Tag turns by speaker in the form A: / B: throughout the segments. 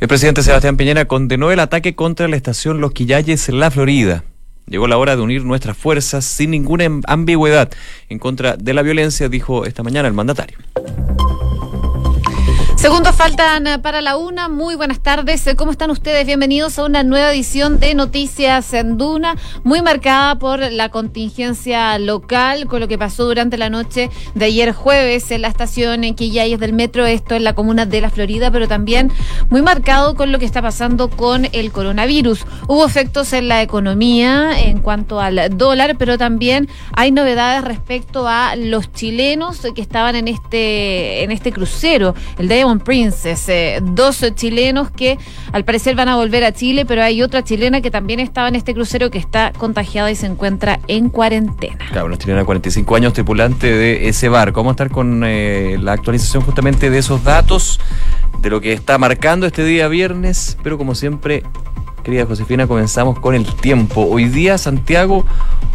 A: El presidente Sebastián Piñera condenó el ataque contra la estación Los Quillayes en la Florida. Llegó la hora de unir nuestras fuerzas sin ninguna ambigüedad en contra de la violencia, dijo esta mañana el mandatario.
B: Segundos faltan eh, para la una. Muy buenas tardes. Eh, ¿Cómo están ustedes? Bienvenidos a una nueva edición de Noticias en Duna, muy marcada por la contingencia local, con lo que pasó durante la noche de ayer jueves en la estación en Quillayes del metro, esto en la comuna de La Florida, pero también muy marcado con lo que está pasando con el coronavirus. Hubo efectos en la economía en cuanto al dólar, pero también hay novedades respecto a los chilenos que estaban en este, en este crucero, el de Princess, eh, dos chilenos que al parecer van a volver a Chile, pero hay otra chilena que también estaba en este crucero que está contagiada y se encuentra en cuarentena.
A: Claro, una chilena de 45 años, tripulante de ese barco. Vamos a estar con eh, la actualización justamente de esos datos, de lo que está marcando este día viernes, pero como siempre querida Josefina, comenzamos con el tiempo. Hoy día Santiago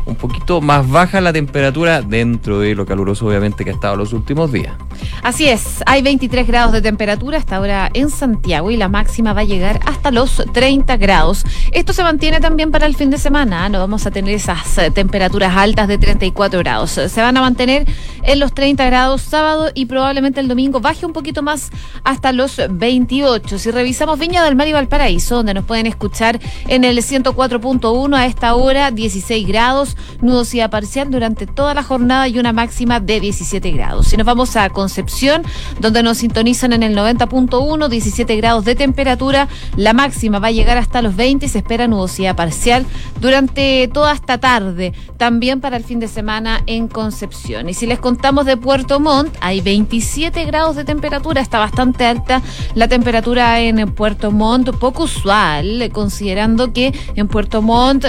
A: un poquito más baja la temperatura dentro de lo caluroso obviamente que ha estado los últimos días.
B: Así es, hay 23 grados de temperatura hasta ahora en Santiago y la máxima va a llegar hasta los 30 grados. Esto se mantiene también para el fin de semana, no vamos a tener esas eh, temperaturas altas de 34 grados. Se van a mantener en los 30 grados sábado y probablemente el domingo baje un poquito más hasta los 28. Si revisamos Viña del Mar y Valparaíso, donde nos pueden escuchar en el 104.1 a esta hora, 16 grados, nudosidad parcial durante toda la jornada y una máxima de 17 grados. Si nos vamos a Concepción, donde nos sintonizan en el 90.1, 17 grados de temperatura, la máxima va a llegar hasta los 20 y se espera nudosidad parcial durante toda esta tarde, también para el fin de semana en Concepción. Y si les contamos de Puerto Montt, hay 27 grados de temperatura, está bastante alta la temperatura en Puerto Montt, poco usual, con considerando que en Puerto Montt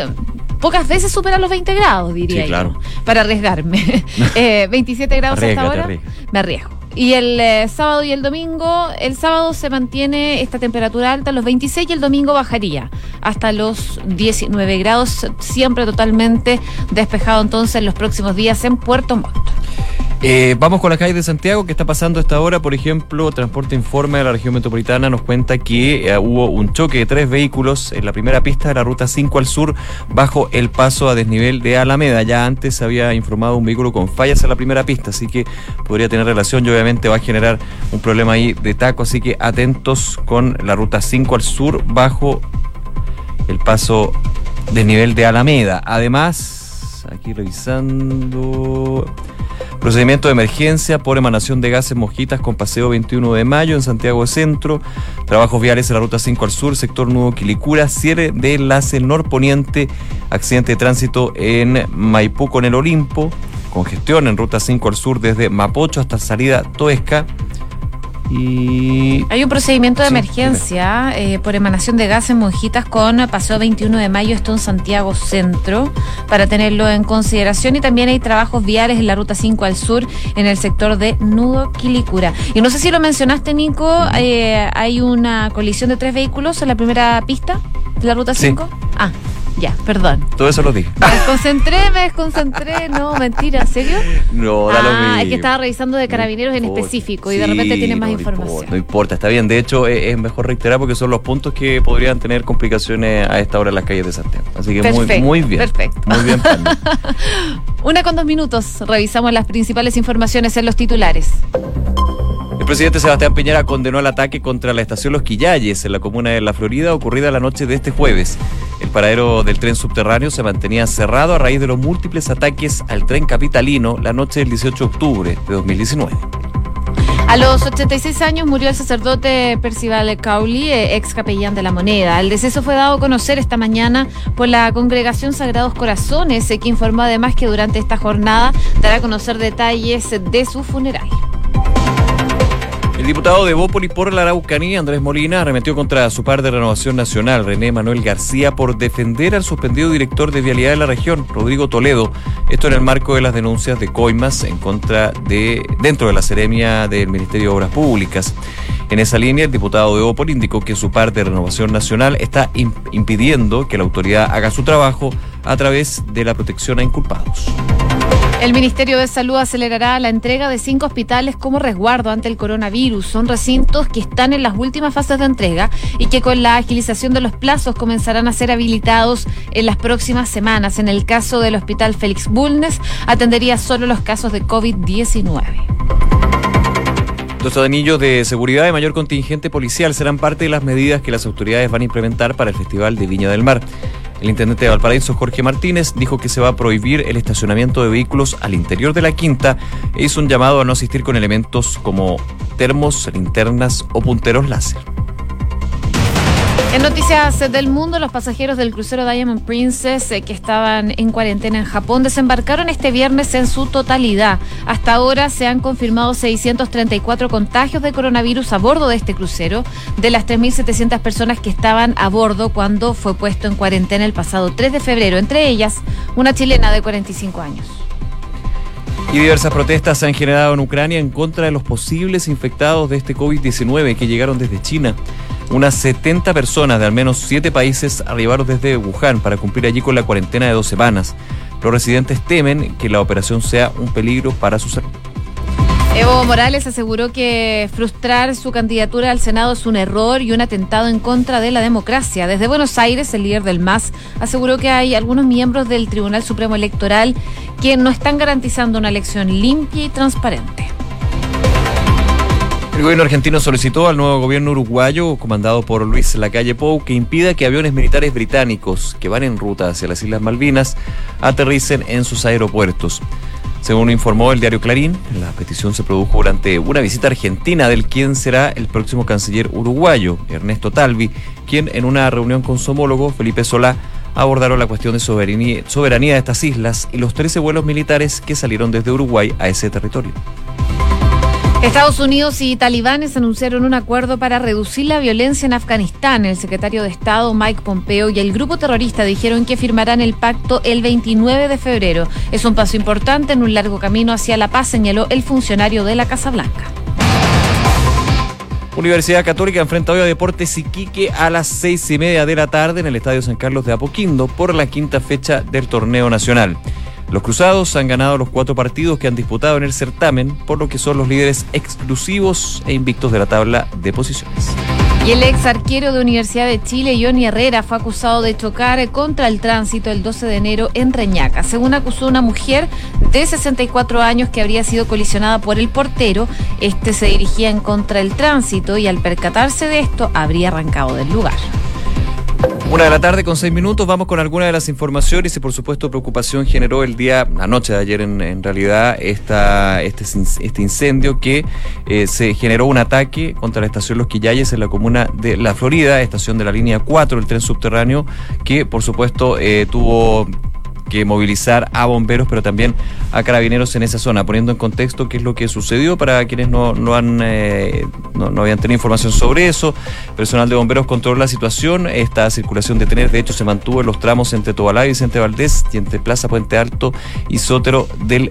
B: pocas veces supera los 20 grados, diría
A: claro.
B: para arriesgarme. 27 eh, grados hasta ahora, me arriesgo. Y el eh, sábado y el domingo, el sábado se mantiene esta temperatura alta, los 26 y el domingo bajaría hasta los 19 grados, siempre totalmente despejado entonces en los próximos días en Puerto Montt.
A: Eh, vamos con la calle de Santiago. ¿Qué está pasando a esta hora? Por ejemplo, Transporte Informe de la región metropolitana nos cuenta que eh, hubo un choque de tres vehículos en la primera pista de la ruta 5 al sur bajo el paso a desnivel de Alameda. Ya antes había informado un vehículo con fallas en la primera pista, así que podría tener relación y obviamente va a generar un problema ahí de taco. Así que atentos con la ruta 5 al sur bajo el paso desnivel de Alameda. Además, aquí revisando. Procedimiento de emergencia por emanación de gases mojitas con paseo 21 de mayo en Santiago Centro. Trabajos viales en la ruta 5 al sur, sector Nuevo Quilicura. Cierre de enlace norponiente. Accidente de tránsito en Maipú con el Olimpo. Congestión en ruta 5 al sur desde Mapocho hasta salida Toesca.
B: Y... Hay un procedimiento de emergencia eh, por emanación de gases monjitas con paseo 21 de mayo, esto en Santiago Centro, para tenerlo en consideración. Y también hay trabajos viales en la ruta 5 al sur, en el sector de Nudo Quilicura. Y no sé si lo mencionaste, Nico, eh, hay una colisión de tres vehículos en la primera pista de la ruta 5. Ah. Ya, perdón.
A: Todo eso lo dije.
B: Me desconcentré, me desconcentré. No, mentira, ¿en serio?
A: No, da lo
B: ah, es que estaba revisando de carabineros en específico y de repente tiene más información.
A: no importa, está bien. De hecho, es, mejor reiterar porque son los puntos que podrían tener complicaciones a esta hora en las calles de Santiago. Así que muy, muy bien.
B: Perfecto.
A: Muy bien,
B: Una con dos minutos. Revisamos las principales informaciones en los titulares.
A: El presidente Sebastián Piñera condenó el ataque contra la estación Los Quillayes en la comuna de La Florida ocurrida la noche de este jueves. El paradero del tren subterráneo se mantenía cerrado a raíz de los múltiples ataques al tren capitalino la noche del 18 de octubre de 2019.
B: A los 86 años murió el sacerdote Percival Cauli, eh, ex capellán de la moneda. El deceso fue dado a conocer esta mañana por la congregación Sagrados Corazones, eh, que informó además que durante esta jornada dará a conocer detalles de su funeral.
A: El diputado de Bópoli por la Araucanía, Andrés Molina, arremetió contra su par de Renovación Nacional, René Manuel García, por defender al suspendido director de Vialidad de la región, Rodrigo Toledo. Esto en el marco de las denuncias de Coimas en contra de, dentro de la seremia del Ministerio de Obras Públicas. En esa línea, el diputado de Bópoli indicó que su par de Renovación Nacional está impidiendo que la autoridad haga su trabajo a través de la protección a inculpados.
B: El Ministerio de Salud acelerará la entrega de cinco hospitales como resguardo ante el coronavirus. Son recintos que están en las últimas fases de entrega y que con la agilización de los plazos comenzarán a ser habilitados en las próximas semanas. En el caso del Hospital Félix Bulnes, atendería solo los casos de COVID-19.
A: Los anillos de seguridad y mayor contingente policial serán parte de las medidas que las autoridades van a implementar para el Festival de Viña del Mar. El intendente de Valparaíso, Jorge Martínez, dijo que se va a prohibir el estacionamiento de vehículos al interior de la quinta e hizo un llamado a no asistir con elementos como termos, linternas o punteros láser.
B: En noticias del mundo, los pasajeros del crucero Diamond Princess eh, que estaban en cuarentena en Japón desembarcaron este viernes en su totalidad. Hasta ahora se han confirmado 634 contagios de coronavirus a bordo de este crucero, de las 3.700 personas que estaban a bordo cuando fue puesto en cuarentena el pasado 3 de febrero, entre ellas una chilena de 45 años.
A: Y diversas protestas se han generado en Ucrania en contra de los posibles infectados de este COVID-19 que llegaron desde China. Unas 70 personas de al menos 7 países arribaron desde Wuhan para cumplir allí con la cuarentena de dos semanas. Los residentes temen que la operación sea un peligro para su salud.
B: Evo Morales aseguró que frustrar su candidatura al Senado es un error y un atentado en contra de la democracia. Desde Buenos Aires, el líder del MAS aseguró que hay algunos miembros del Tribunal Supremo Electoral que no están garantizando una elección limpia y transparente.
A: El gobierno argentino solicitó al nuevo gobierno uruguayo, comandado por Luis Lacalle Pou, que impida que aviones militares británicos que van en ruta hacia las Islas Malvinas aterricen en sus aeropuertos. Según informó el diario Clarín, la petición se produjo durante una visita argentina del quien será el próximo canciller uruguayo, Ernesto Talvi, quien en una reunión con su homólogo, Felipe Solá, abordaron la cuestión de soberanía, soberanía de estas islas y los 13 vuelos militares que salieron desde Uruguay a ese territorio.
B: Estados Unidos y talibanes anunciaron un acuerdo para reducir la violencia en Afganistán. El secretario de Estado Mike Pompeo y el grupo terrorista dijeron que firmarán el pacto el 29 de febrero. Es un paso importante en un largo camino hacia la paz, señaló el funcionario de la Casa Blanca.
A: Universidad Católica enfrenta hoy a Deportes Iquique a las seis y media de la tarde en el Estadio San Carlos de Apoquindo por la quinta fecha del torneo nacional. Los Cruzados han ganado los cuatro partidos que han disputado en el certamen, por lo que son los líderes exclusivos e invictos de la tabla de posiciones.
B: Y el ex arquero de Universidad de Chile, Johnny Herrera, fue acusado de chocar contra el tránsito el 12 de enero en Reñaca. Según acusó una mujer de 64 años que habría sido colisionada por el portero, este se dirigía en contra del tránsito y al percatarse de esto habría arrancado del lugar.
A: Una de la tarde con seis minutos, vamos con algunas de las informaciones y por supuesto preocupación generó el día, anoche de ayer en, realidad, esta, este, este incendio que eh, se generó un ataque contra la estación Los Quillayes en la comuna de La Florida, estación de la línea 4 del tren subterráneo, que por supuesto eh, tuvo que movilizar a bomberos, pero también a carabineros en esa zona, poniendo en contexto qué es lo que sucedió para quienes no, no han eh, no, habían tenido información sobre eso. Personal de bomberos controló la situación. Esta circulación de trenes, de hecho, se mantuvo en los tramos entre Tobalá y Vicente Valdés y entre Plaza Puente Alto y Sótero del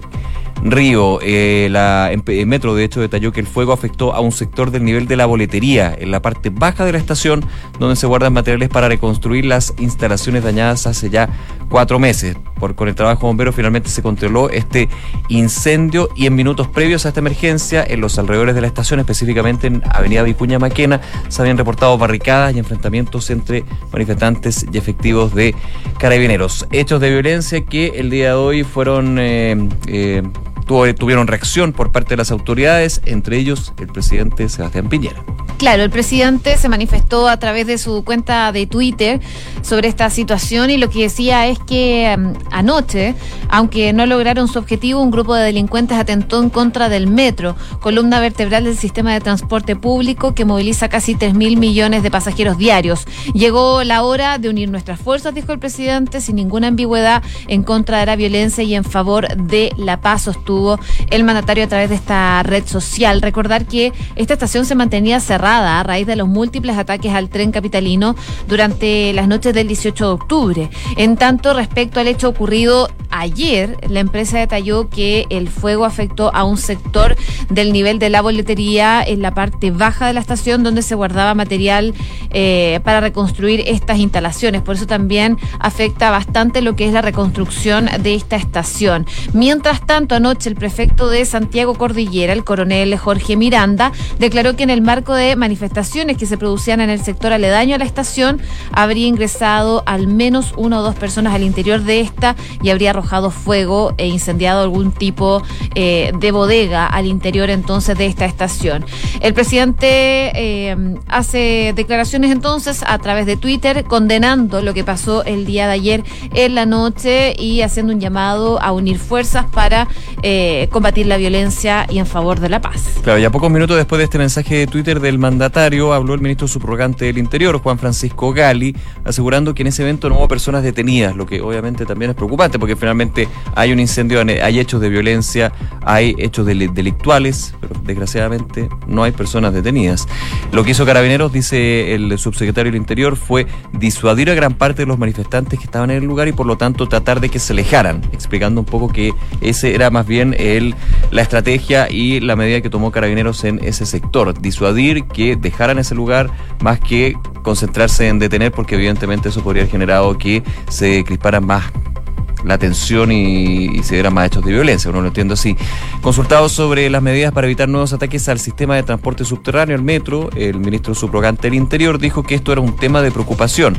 A: Río. Eh, la en, Metro, de hecho, detalló que el fuego afectó a un sector del nivel de la boletería, en la parte baja de la estación, donde se guardan materiales para reconstruir las instalaciones dañadas hace ya cuatro meses. Por, con el trabajo de bomberos finalmente se controló este incendio y en minutos previos a esta emergencia, en los alrededores de la estación, específicamente en Avenida Vicuña Maquena, se habían reportado barricadas y enfrentamientos entre manifestantes y efectivos de carabineros. Hechos de violencia que el día de hoy fueron eh, eh, tuvieron reacción por parte de las autoridades, entre ellos el presidente Sebastián Piñera.
B: Claro, el presidente se manifestó a través de su cuenta de Twitter sobre esta situación y lo que decía es que mm, anoche, aunque no lograron su objetivo, un grupo de delincuentes atentó en contra del metro, columna vertebral del sistema de transporte público que moviliza casi 3 mil millones de pasajeros diarios. Llegó la hora de unir nuestras fuerzas, dijo el presidente, sin ninguna ambigüedad, en contra de la violencia y en favor de la paz, sostuvo mantuvo el mandatario a través de esta red social. Recordar que esta estación se mantenía cerrada a raíz de los múltiples ataques al tren capitalino durante las noches del 18 de octubre. En tanto, respecto al hecho ocurrido ayer, la empresa detalló que el fuego afectó a un sector del nivel de la boletería en la parte baja de la estación donde se guardaba material eh, para reconstruir estas instalaciones. Por eso también afecta bastante lo que es la reconstrucción de esta estación. Mientras tanto, anoche el prefecto de Santiago Cordillera, el coronel Jorge Miranda, declaró que en el marco de manifestaciones que se producían en el sector aledaño a la estación, habría ingresado al menos una o dos personas al interior de esta y habría arrojado fuego e incendiado algún tipo eh, de bodega al interior entonces de esta estación. El presidente eh, hace declaraciones entonces a través de Twitter condenando lo que pasó el día de ayer en la noche y haciendo un llamado a unir fuerzas para eh, combatir la violencia y en favor de la paz.
A: Claro, ya pocos minutos después de este mensaje de Twitter del mandatario, habló el ministro subrogante del Interior, Juan Francisco Gali, asegurando que en ese evento no hubo personas detenidas, lo que obviamente también es preocupante porque finalmente hay un incendio, hay hechos de violencia, hay hechos delictuales, pero desgraciadamente no hay personas detenidas. Lo que hizo Carabineros, dice el subsecretario del Interior, fue disuadir a gran parte de los manifestantes que estaban en el lugar y por lo tanto tratar de que se alejaran, explicando un poco que ese era más bien la estrategia y la medida que tomó Carabineros en ese sector, disuadir que dejaran ese lugar más que concentrarse en detener porque evidentemente eso podría haber generado que se crisparan más la tensión y, se dieran más hechos de violencia, uno lo entiende así. Consultado sobre las medidas para evitar nuevos ataques al sistema de transporte subterráneo, el metro, el ministro subrogante del Interior dijo que esto era un tema de preocupación.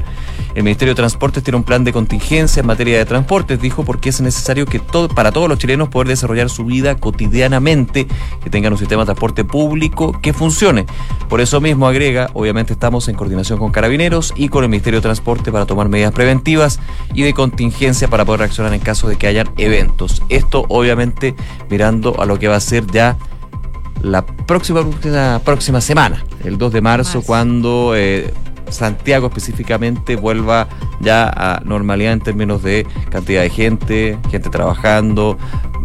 A: El Ministerio de Transportes tiene un plan de contingencia en materia de transportes, dijo, porque es necesario que todo, para todos los chilenos poder desarrollar su vida cotidianamente, que tengan un sistema de transporte público que funcione. Por eso mismo agrega, obviamente estamos en coordinación con carabineros y con el Ministerio de Transporte para tomar medidas preventivas y de contingencia para poder en caso de que hayan eventos. Esto obviamente mirando a lo que va a ser ya la próxima, próxima semana, el 2 de marzo, cuando eh, Santiago específicamente vuelva ya a normalidad en términos de cantidad de gente, gente trabajando,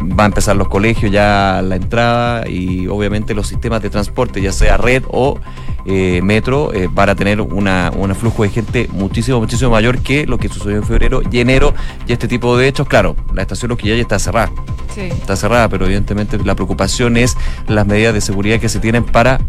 A: va a empezar los colegios ya la entrada y obviamente los sistemas de transporte, ya sea red o eh, metro, eh, van a tener una, un flujo de gente muchísimo, muchísimo mayor que lo que sucedió en febrero y enero. Y este tipo de hechos, claro, la estación Loquilla ya está cerrada. Sí. Está cerrada, pero evidentemente la preocupación es las medidas de seguridad que se tienen para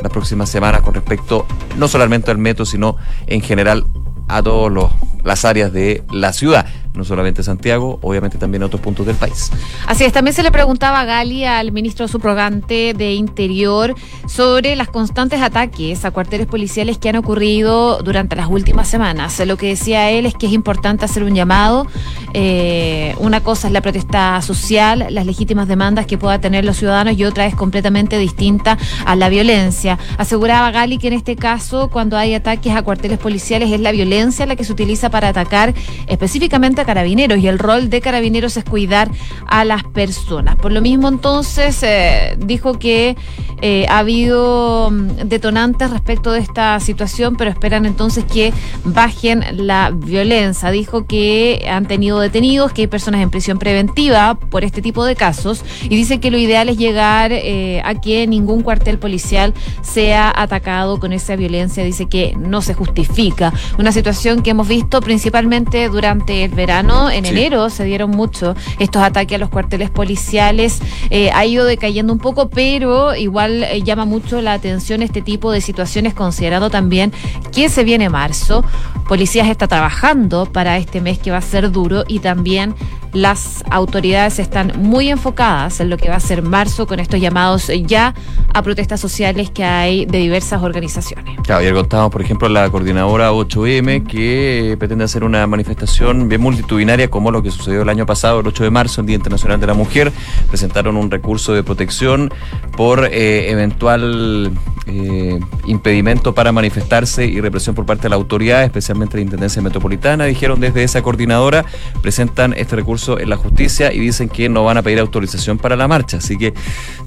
A: las próximas semanas con respecto no solamente al metro, sino en general a todas las áreas de la ciudad no solamente Santiago, obviamente también otros puntos del país.
B: Así es, también se le preguntaba a Gali, al ministro subrogante de Interior, sobre las constantes ataques a cuarteles policiales que han ocurrido durante las últimas semanas. Lo que decía él es que es importante hacer un llamado. Eh, una cosa es la protesta social, las legítimas demandas que puedan tener los ciudadanos y otra es completamente distinta a la violencia. Aseguraba Gali que en este caso, cuando hay ataques a cuarteles policiales, es la violencia la que se utiliza para atacar específicamente a carabineros y el rol de carabineros es cuidar a las personas. Por lo mismo entonces eh, dijo que eh, ha habido mm, detonantes respecto de esta situación, pero esperan entonces que bajen la violencia. Dijo que han tenido detenidos, que hay personas en prisión preventiva por este tipo de casos y dice que lo ideal es llegar eh, a que ningún cuartel policial sea atacado con esa violencia. Dice que no se justifica. Una situación que hemos visto principalmente durante el verano en enero se dieron mucho estos ataques a los cuarteles policiales. Eh, ha ido decayendo un poco, pero igual eh, llama mucho la atención este tipo de situaciones, considerando también que se viene marzo. Policías está trabajando para este mes que va a ser duro y también las autoridades están muy enfocadas en lo que va a ser marzo con estos llamados ya a protestas sociales que hay de diversas organizaciones.
A: Claro, ayer contamos, por ejemplo, la coordinadora 8M que pretende hacer una manifestación bien multitudinaria como lo que sucedió el año pasado, el 8 de marzo, el Día Internacional de la Mujer. Presentaron un recurso de protección por eh, eventual eh, impedimento para manifestarse y represión por parte de la autoridad, especialmente la Intendencia Metropolitana. Dijeron desde esa coordinadora, presentan este recurso en la justicia y dicen que no van a pedir autorización para la marcha. Así que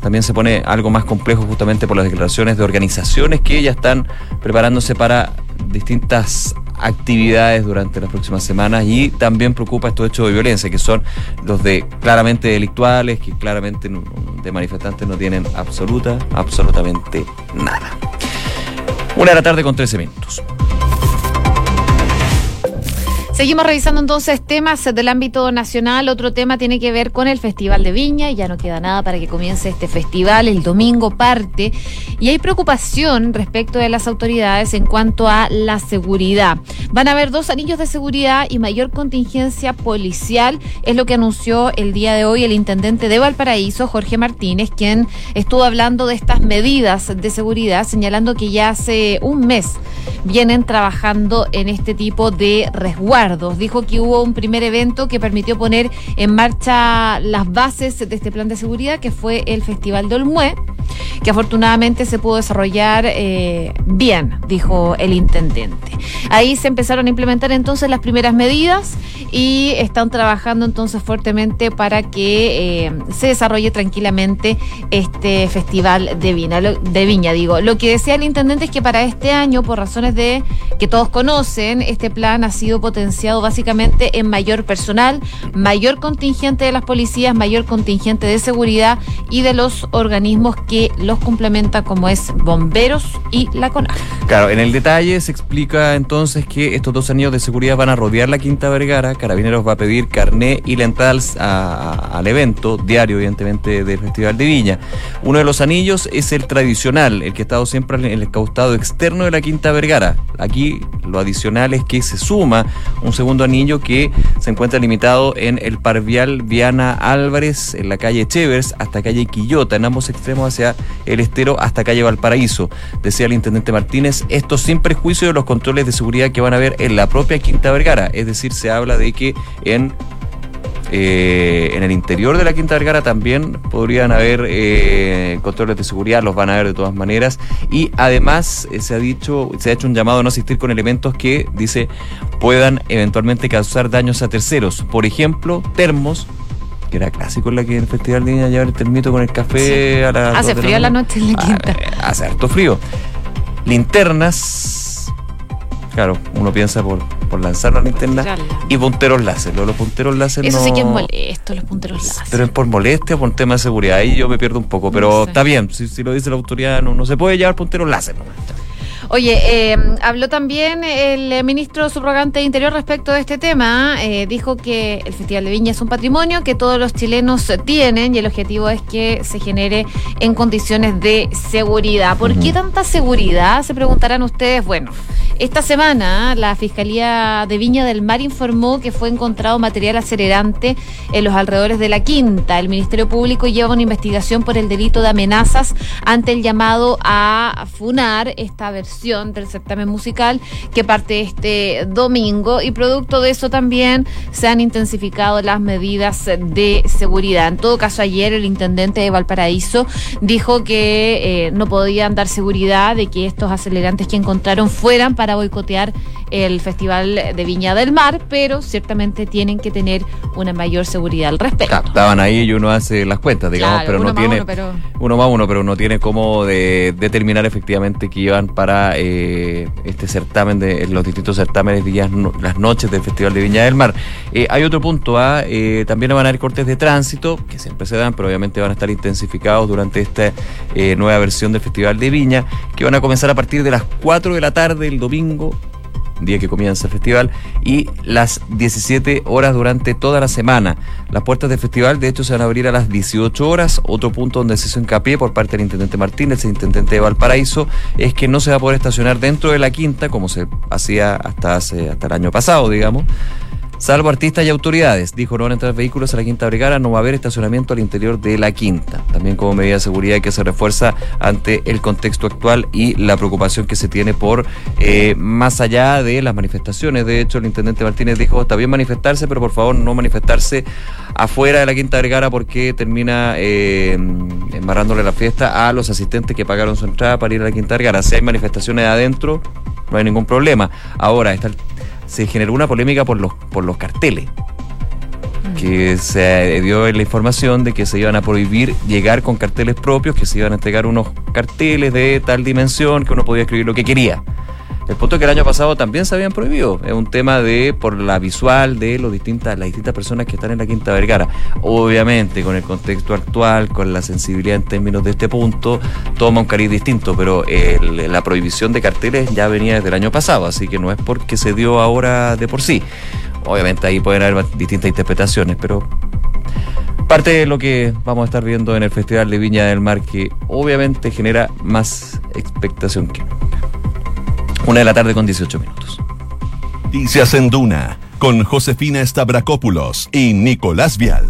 A: también se pone algo más complejo justamente por las declaraciones de organizaciones que ya están preparándose para distintas actividades durante las próximas semanas y también preocupa estos hechos de violencia, que son los de claramente delictuales, que claramente de manifestantes no tienen absoluta, absolutamente nada. Una de la tarde con 13 minutos.
B: Seguimos revisando entonces temas del ámbito nacional. Otro tema tiene que ver con el Festival de Viña. Ya no queda nada para que comience este festival. El domingo parte. Y hay preocupación respecto de las autoridades en cuanto a la seguridad. Van a haber dos anillos de seguridad y mayor contingencia policial. Es lo que anunció el día de hoy el intendente de Valparaíso, Jorge Martínez, quien estuvo hablando de estas medidas de seguridad, señalando que ya hace un mes vienen trabajando en este tipo de resguardo Dijo que hubo un primer evento que permitió poner en marcha las bases de este plan de seguridad, que fue el Festival de Olmué, que afortunadamente se pudo desarrollar eh, bien, dijo el intendente. Ahí se empezaron a implementar entonces las primeras medidas y están trabajando entonces fuertemente para que eh, se desarrolle tranquilamente este festival de Viña, de Viña. Digo, lo que decía el intendente es que para este año, por razones de que todos conocen, este plan ha sido potenciado básicamente en mayor personal, mayor contingente de las policías, mayor contingente de seguridad y de los organismos que los complementan como es bomberos y la CONAF.
A: Claro, en el detalle se explica entonces que estos dos anillos de seguridad van a rodear la Quinta Vergara, Carabineros va a pedir carné y lental al evento diario, evidentemente, del Festival de Viña. Uno de los anillos es el tradicional, el que ha estado siempre en el costado externo de la Quinta Vergara. Aquí lo adicional es que se suma un segundo anillo que se encuentra limitado en el Parvial Viana Álvarez, en la calle Chevers, hasta calle Quillota, en ambos extremos hacia el estero, hasta calle Valparaíso. Decía el intendente Martínez, esto sin perjuicio de los controles de seguridad que van a haber en la propia Quinta Vergara. Es decir, se habla de que en eh, en el interior de la Quinta Vergara también podrían haber eh, controles de seguridad, los van a ver de todas maneras. Y además eh, se ha dicho, se ha hecho un llamado a no asistir con elementos que, dice, puedan eventualmente causar daños a terceros. Por ejemplo, termos, que era clásico en la que en el Festival de Niña llevar el termito con el café a la.
B: Hace frío la noche en la quinta.
A: Ah, hace harto frío. Linternas Claro, uno piensa por, por lanzar la linterna y punteros láser. Los, punteros láser
B: Eso sí que es molesto, los punteros láser.
A: Pero es por molestia o por tema de seguridad. Ahí yo me pierdo un poco. Pero está bien, si, lo dice la autoridad, no, no se puede llevar punteros láser. No.
B: Oye, eh, habló también el ministro subrogante de Interior respecto de este tema. Eh, dijo que el Festival de Viña es un patrimonio que todos los chilenos tienen y el objetivo es que se genere en condiciones de seguridad. ¿Por qué tanta seguridad? Se preguntarán ustedes. Bueno, esta semana la Fiscalía de Viña del Mar informó que fue encontrado material acelerante en los alrededores de la Quinta. El Ministerio Público lleva una investigación por el delito de amenazas ante el llamado a funar esta versión del certamen musical que parte este domingo y producto de eso también se han intensificado las medidas de seguridad. En todo caso, ayer el intendente de Valparaíso dijo que eh, no podían dar seguridad de que estos acelerantes que encontraron fueran para boicotear el Festival de Viña del Mar, pero ciertamente tienen que tener una mayor seguridad al respecto.
A: estaban ahí y uno hace las cuentas, digamos, pero no tiene uno, pero... uno más uno, pero no tiene cómo de, determinar efectivamente que iban para eh, este certamen de los distintos certámenes días, las noches del Festival de Viña del Mar. Eh, hay otro punto, ¿ah? eh, también van a haber cortes de tránsito que siempre se dan, pero obviamente van a estar intensificados durante esta nueva versión del Festival de Viña, que van a comenzar a partir de las 4 de la tarde el domingo día que comienza el festival, y las 17 horas durante toda la semana. Las puertas del festival, de hecho, se van a abrir a las 18 horas. Otro punto donde se hizo hincapié por parte del intendente Martínez, el intendente de Valparaíso, es que no se va a poder estacionar dentro de la quinta, como se hacía hasta, hace, hasta el año pasado, digamos Salvo artistas y autoridades, dijo, no van a entrar vehículos a la Quinta Brigada, no va a haber estacionamiento al interior de la Quinta. También como medida de seguridad que se refuerza ante el contexto actual y la preocupación que se tiene por eh, más allá de las manifestaciones. De hecho, el intendente Martínez dijo, está bien manifestarse, pero por favor no manifestarse afuera de la Quinta Vergara porque termina eh, embarrándole la fiesta a los asistentes que pagaron su entrada para ir a la Quinta Vergara. Si hay manifestaciones adentro, no hay ningún problema. Ahora, está el se generó una polémica por los, por los carteles que se dio la información de que se iban a prohibir llegar con carteles propios, que se iban a entregar unos carteles de tal dimensión que uno podía escribir lo que quería. El punto es que el año pasado también se habían prohibido. Es un tema de, por la visual de los distintas, las distintas personas que están en la Quinta Vergara. Obviamente, con el contexto actual, con la sensibilidad en términos de este punto, toma un cariz distinto, pero la prohibición de carteles ya venía desde el año pasado, así que no es porque se dio ahora de por sí. Obviamente ahí pueden haber distintas interpretaciones, pero parte de lo que vamos a estar viendo en el Festival de Viña del Mar, que obviamente genera más expectación que Una de la tarde con 18 minutos.
C: Noticias en Duna, con Josefina Stavrakopoulos y Nicolás Vial.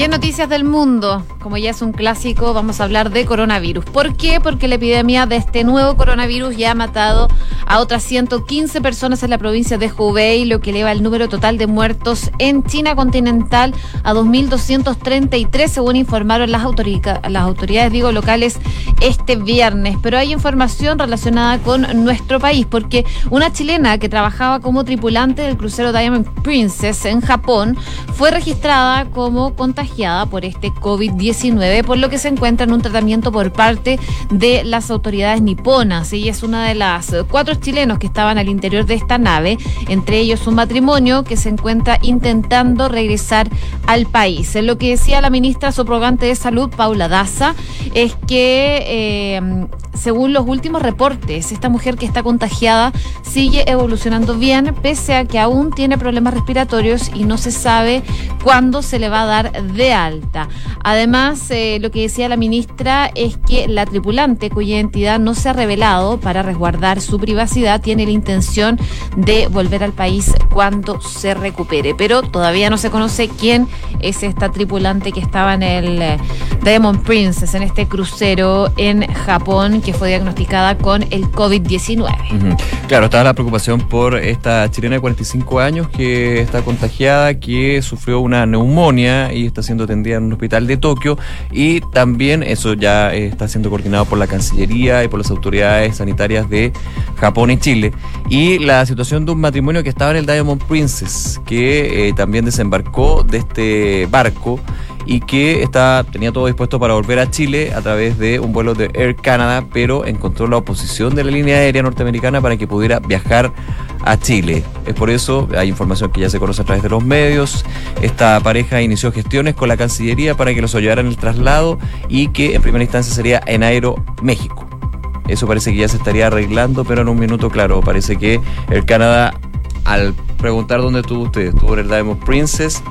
B: Y Noticias del Mundo, como ya es un clásico, vamos a hablar de coronavirus. ¿Por qué? Porque la epidemia de este nuevo coronavirus ya ha matado a otras 115 personas en la provincia de Hubei, lo que eleva el número total de muertos en China continental a 2.233, según informaron las, autoridades locales este viernes. Pero hay información relacionada con nuestro país, porque una chilena que trabajaba como tripulante del crucero Diamond Princess en Japón fue registrada como contagiada por este COVID-19, por lo que se encuentra en un tratamiento por parte de las autoridades niponas. Ella es una de las cuatro chilenos que estaban al interior de esta nave, entre ellos un matrimonio que se encuentra intentando regresar al país. Lo que decía la ministra subrogante de Salud, Paula Daza, es que eh, según los últimos reportes, esta mujer que está contagiada sigue evolucionando bien, pese a que aún tiene problemas respiratorios y no se sabe cuándo se le va a dar de alta. Además, eh, lo que decía la ministra es que la tripulante, cuya identidad no se ha revelado para resguardar su privacidad, tiene la intención de volver al país cuando se recupere. Pero todavía no se conoce quién es esta tripulante que estaba en el eh, Diamond Princess, en este crucero en Japón que fue diagnosticada con el COVID-19.
A: Claro, estaba la preocupación por esta chilena de 45 años que está contagiada, que sufrió una neumonía y está siendo atendida en un hospital de Tokio y también eso ya está siendo coordinado por la Cancillería y por las autoridades sanitarias de Japón y Chile. Y la situación de un matrimonio que estaba en el Diamond Princess, que eh, también desembarcó de este barco y que está, tenía todo dispuesto para volver a Chile a través de un vuelo de Air Canada, pero encontró la oposición de la línea aérea norteamericana para que pudiera viajar a Chile. Es por eso, hay información que ya se conoce a través de los medios, esta pareja inició gestiones con la Cancillería para que los ayudaran en el traslado y que en primera instancia sería en Aero, México. Eso parece que ya se estaría arreglando, pero en un minuto, claro, parece que el Canadá, al preguntar dónde tuvo usted, estuvo en el Diamond Princess,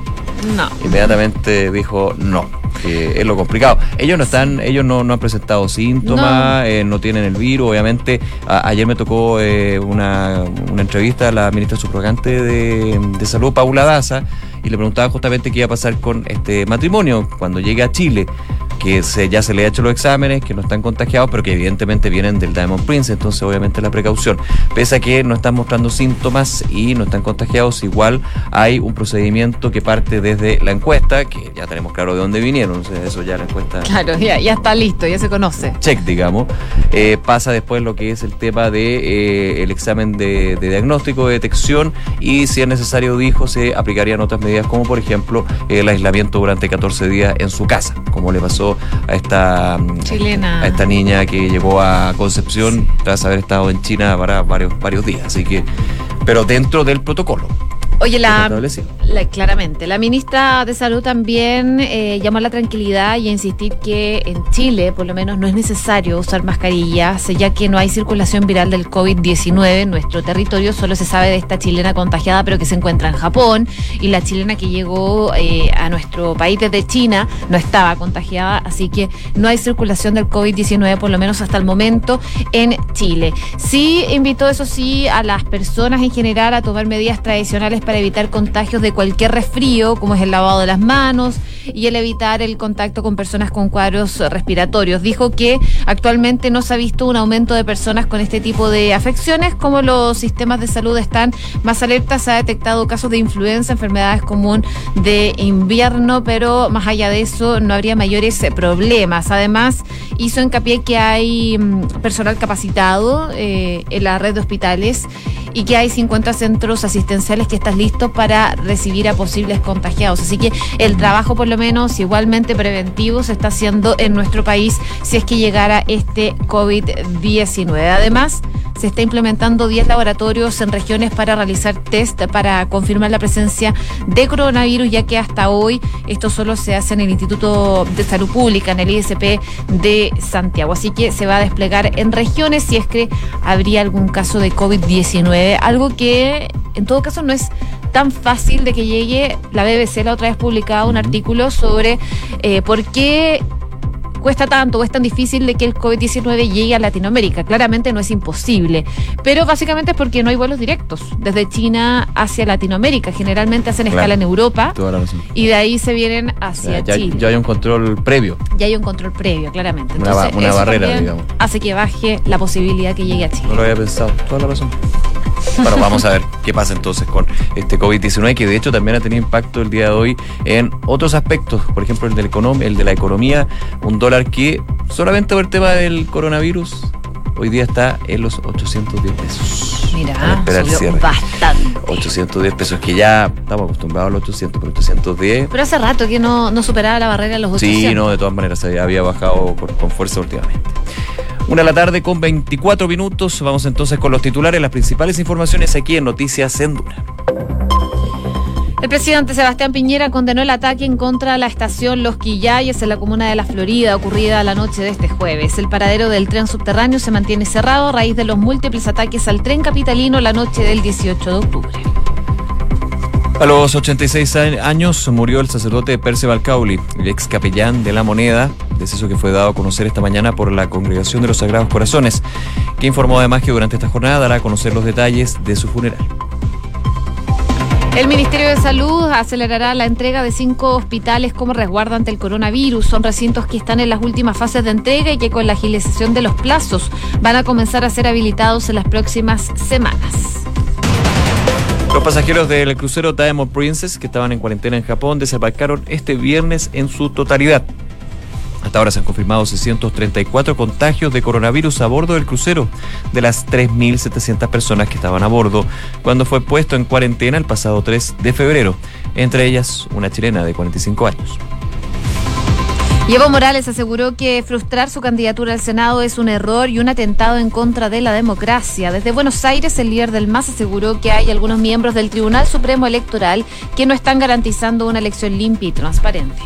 B: no.
A: Inmediatamente dijo no, que es lo complicado. Ellos no están, ellos no, han presentado síntomas, no, eh, tienen el virus, obviamente. ayer me tocó eh, una, entrevista a la ministra subrogante de, de Salud, Paula Daza, y le preguntaba justamente qué iba a pasar con este matrimonio cuando llegue a Chile que se, ya se le ha hecho los exámenes, que no están contagiados, pero que evidentemente vienen del Diamond Prince, entonces obviamente la precaución. Pese a que no están mostrando síntomas y no están contagiados, igual hay un procedimiento que parte desde la encuesta, que ya tenemos claro de dónde vinieron, eso ya la encuesta...
B: Claro, ya, ya está listo, ya se conoce.
A: Check, digamos. Eh, pasa después lo que es el tema de eh, el examen de, diagnóstico, de detección, y si es necesario, dijo, se aplicarían otras medidas, como por ejemplo el aislamiento durante 14 días en su casa, como le pasó a esta
B: Chilena.
A: a esta niña que llegó a Concepción tras haber estado en China para varios varios días, así que pero dentro del protocolo.
B: Oye, la, claramente, la ministra de Salud también eh, llamó a la tranquilidad y a insistir que en Chile, por lo menos, no es necesario usar mascarillas, ya que no hay circulación viral del COVID-19 en nuestro territorio. Solo se sabe de esta chilena contagiada, pero que se encuentra en Japón, y la chilena que llegó eh, a nuestro país desde China no estaba contagiada, así que no hay circulación del COVID-19, por lo menos hasta el momento, en Chile. Sí invitó, eso sí, a las personas en general a tomar medidas tradicionales para evitar contagios de cualquier resfrío, como es el lavado de las manos y el evitar el contacto con personas con cuadros respiratorios. Dijo que actualmente no se ha visto un aumento de personas con este tipo de afecciones, como los sistemas de salud están más alertas, se ha detectado casos de influenza, enfermedades común de invierno, pero más allá de eso no habría mayores problemas. Además, hizo hincapié que hay mm, personal capacitado eh, en la red de hospitales y que hay 50 centros asistenciales que están listos para recibir a posibles contagiados. Así que el trabajo, por lo menos, igualmente preventivo, se está haciendo en nuestro país si es que llegara este COVID-19. Además, se está implementando 10 laboratorios en regiones para realizar test para confirmar la presencia de coronavirus, ya que hasta hoy esto solo se hace en el Instituto de Salud Pública, en el ISP de Santiago. Así que se va a desplegar en regiones si es que habría algún caso de COVID-19, algo que en todo caso no es tan fácil de que llegue. La BBC la otra vez publicaba un artículo sobre eh, por qué cuesta tanto o es tan difícil de que el COVID-19 llegue a Latinoamérica. Claramente no es imposible, pero básicamente es porque no hay vuelos directos desde China hacia Latinoamérica. Generalmente hacen escala en Europa y de ahí se vienen hacia
A: ya,
B: Chile.
A: Ya hay un control previo.
B: Ya hay un control previo, claramente. Entonces,
A: una barrera, digamos.
B: Hace que baje la posibilidad que llegue a Chile.
A: No lo había pensado. Toda la razón. Bueno, vamos a ver qué pasa entonces con este COVID-19, que de hecho también ha tenido impacto el día de hoy en otros aspectos, por ejemplo el, el de la economía, un dólar que solamente por el tema del coronavirus hoy día está en los 810 pesos.
B: Mira, subió bastante.
A: 810 pesos, que ya estamos acostumbrados a los 800, pero 810...
B: Pero hace rato que no, no superaba la barrera de los 800.
A: Sí, no, de todas maneras había bajado con, con fuerza últimamente. Una de la tarde con 24 minutos. Vamos entonces con los titulares, las principales informaciones aquí en Noticias en Duna.
B: El presidente Sebastián Piñera condenó el ataque en contra de la estación Los Quillayes en la comuna de La Florida, ocurrida la noche de este jueves. El paradero del tren subterráneo se mantiene cerrado a raíz de los múltiples ataques al tren capitalino la noche del 18 de octubre.
A: A los 86 a- años murió el sacerdote Percival Cauli, el ex capellán de la moneda, deceso que fue dado a conocer esta mañana por la Congregación de los Sagrados Corazones, que informó además que durante esta jornada dará a conocer los detalles de su funeral.
B: El Ministerio de Salud acelerará la entrega de cinco hospitales como resguardo ante el coronavirus. Son recintos que están en las últimas fases de entrega y que con la agilización de los plazos van a comenzar a ser habilitados en las próximas semanas.
A: Los pasajeros del crucero Diamond Princess, que estaban en cuarentena en Japón, desembarcaron este viernes en su totalidad. Hasta ahora se han confirmado 634 contagios de coronavirus a bordo del crucero, de las 3.700 personas que estaban a bordo, cuando fue puesto en cuarentena el pasado 3 de febrero, entre ellas una chilena de 45 años.
B: Y Evo Morales aseguró que frustrar su candidatura al Senado es un error y un atentado en contra de la democracia. Desde Buenos Aires, el líder del MAS aseguró que hay algunos miembros del Tribunal Supremo Electoral que no están garantizando una elección limpia y transparente.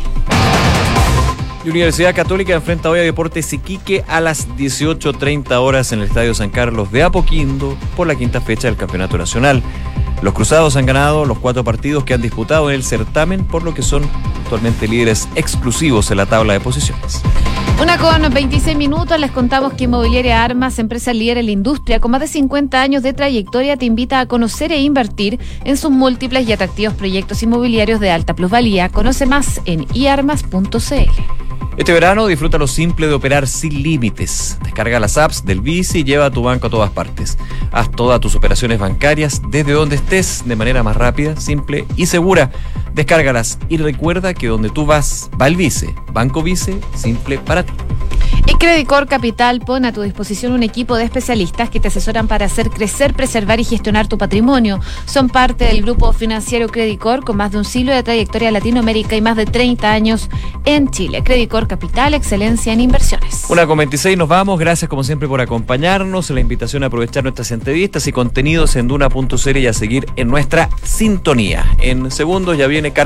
A: Y Universidad Católica enfrenta hoy a Deportes Iquique a las 18.30 horas en el Estadio San Carlos de Apoquindo por la quinta fecha del Campeonato Nacional. Los Cruzados han ganado los cuatro partidos que han disputado en el certamen, por lo que son actualmente líderes exclusivos en la tabla de posiciones.
B: Una con 26 minutos, les contamos que Inmobiliaria Armas, empresa líder en la industria con más de 50 años de trayectoria, te invita a conocer e invertir en sus múltiples y atractivos proyectos inmobiliarios de alta plusvalía. Conoce más en iarmas.cl.
A: Este verano disfruta lo simple de operar sin límites. Descarga las apps del Bici y lleva tu banco a todas partes. Haz todas tus operaciones bancarias desde donde estés de manera más rápida, simple y segura. Descárgalas y recuerda que donde tú vas, va el Vice. Banco Vice, simple para ti.
B: Y Credicor Capital pone a tu disposición un equipo de especialistas que te asesoran para hacer crecer, preservar y gestionar tu patrimonio. Son parte del grupo financiero Credicor con más de un siglo de trayectoria en Latinoamérica y más de 30 años en Chile. Credicor Capital, excelencia en inversiones.
A: Una con 26 nos vamos. Gracias como siempre por acompañarnos. La invitación a aprovechar nuestras entrevistas y contenidos en duna.cl y a seguir en nuestra sintonía. En segundos ya viene carta